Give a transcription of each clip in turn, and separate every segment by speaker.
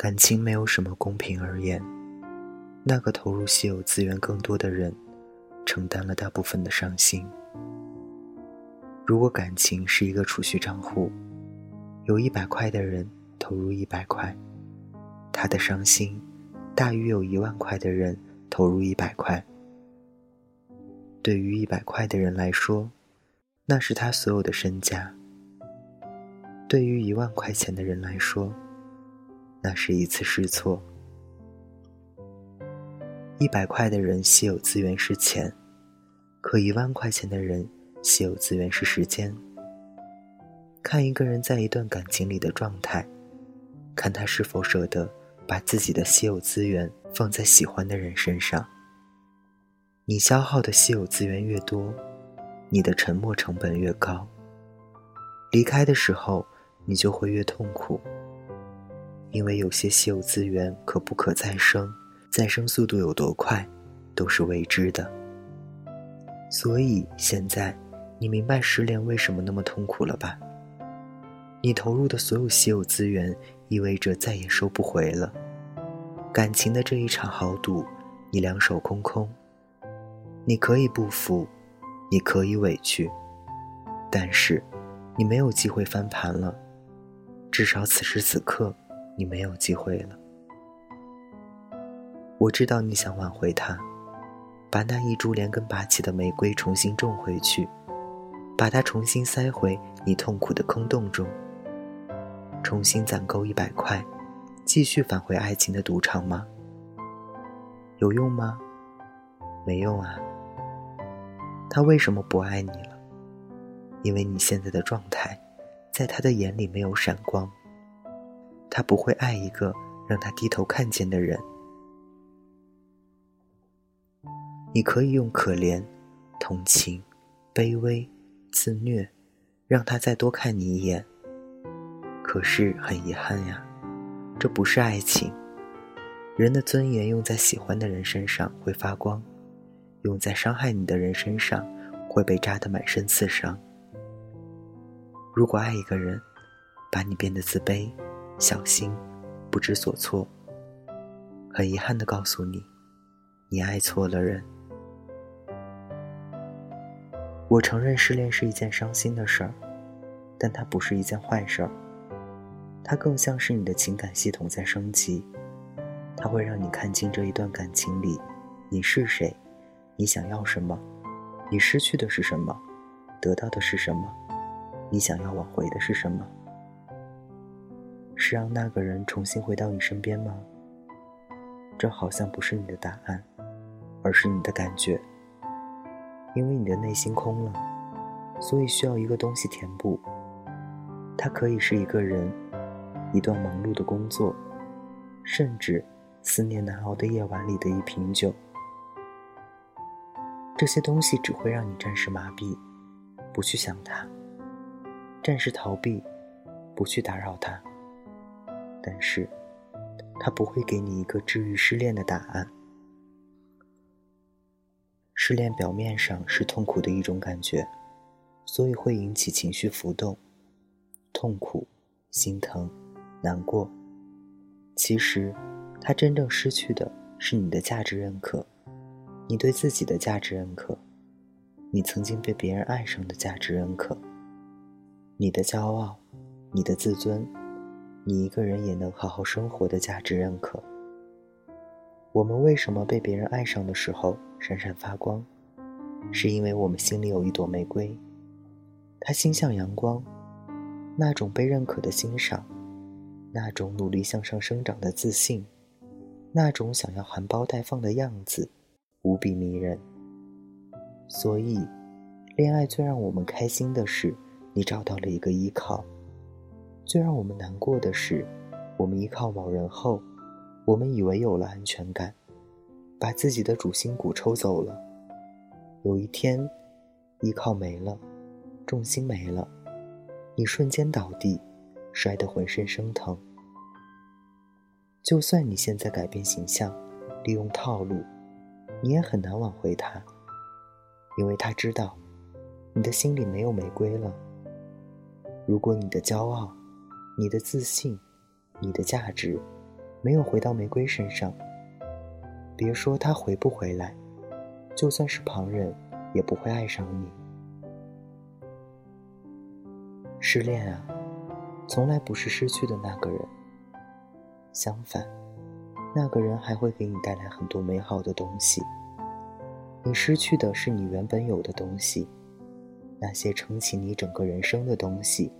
Speaker 1: 感情没有什么公平而言，那个投入稀有资源更多的人，承担了大部分的伤心。如果感情是一个储蓄账户，有一百块的人投入一百块，他的伤心大于有一万块的人投入一百块。对于一百块的人来说，那是他所有的身家；对于一万块钱的人来说，那是一次试错。一百块的人稀有资源是钱，可一万块钱的人稀有资源是时间。看一个人在一段感情里的状态，看他是否舍得把自己的稀有资源放在喜欢的人身上。你消耗的稀有资源越多，你的沉默成本越高。离开的时候，你就会越痛苦。因为有些稀有资源可不可再生，再生速度有多快，都是未知的。所以现在，你明白失恋为什么那么痛苦了吧？你投入的所有稀有资源，意味着再也收不回了。感情的这一场豪赌，你两手空空。你可以不服，你可以委屈，但是，你没有机会翻盘了。至少此时此刻。你没有机会了。我知道你想挽回他，把那一株连根拔起的玫瑰重新种回去，把它重新塞回你痛苦的坑洞中，重新攒够一百块，继续返回爱情的赌场吗？有用吗？没用啊。他为什么不爱你了？因为你现在的状态，在他的眼里没有闪光。他不会爱一个让他低头看见的人。你可以用可怜、同情、卑微、自虐，让他再多看你一眼。可是很遗憾呀，这不是爱情。人的尊严用在喜欢的人身上会发光，用在伤害你的人身上会被扎得满身刺伤。如果爱一个人，把你变得自卑。小心，不知所措。很遗憾的告诉你，你爱错了人。我承认失恋是一件伤心的事儿，但它不是一件坏事儿。它更像是你的情感系统在升级，它会让你看清这一段感情里，你是谁，你想要什么，你失去的是什么，得到的是什么，你想要挽回的是什么。是让那个人重新回到你身边吗？这好像不是你的答案，而是你的感觉。因为你的内心空了，所以需要一个东西填补。它可以是一个人，一段忙碌的工作，甚至思念难熬的夜晚里的一瓶酒。这些东西只会让你暂时麻痹，不去想他；暂时逃避，不去打扰他。但是，他不会给你一个治愈失恋的答案。失恋表面上是痛苦的一种感觉，所以会引起情绪浮动、痛苦、心疼、难过。其实，他真正失去的是你的价值认可，你对自己的价值认可，你曾经被别人爱上的价值认可，你的骄傲，你的自尊。你一个人也能好好生活的价值认可。我们为什么被别人爱上的时候闪闪发光？是因为我们心里有一朵玫瑰，它心向阳光，那种被认可的欣赏，那种努力向上生长的自信，那种想要含苞待放的样子，无比迷人。所以，恋爱最让我们开心的是，你找到了一个依靠。最让我们难过的是，我们依靠某人后，我们以为有了安全感，把自己的主心骨抽走了。有一天，依靠没了，重心没了，你瞬间倒地，摔得浑身生疼。就算你现在改变形象，利用套路，你也很难挽回他，因为他知道，你的心里没有玫瑰了。如果你的骄傲，你的自信，你的价值，没有回到玫瑰身上。别说他回不回来，就算是旁人，也不会爱上你。失恋啊，从来不是失去的那个人。相反，那个人还会给你带来很多美好的东西。你失去的是你原本有的东西，那些撑起你整个人生的东西。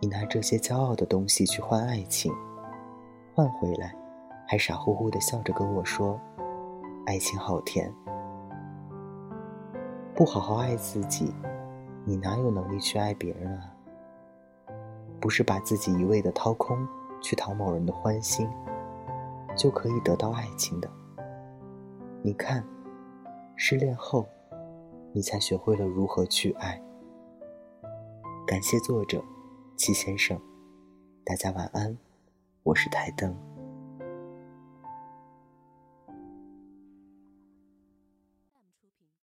Speaker 1: 你拿这些骄傲的东西去换爱情，换回来，还傻乎乎的笑着跟我说：“爱情好甜。”不好好爱自己，你哪有能力去爱别人啊？不是把自己一味的掏空，去讨某人的欢心，就可以得到爱情的。你看，失恋后，你才学会了如何去爱。感谢作者。齐先生，大家晚安，我是台灯。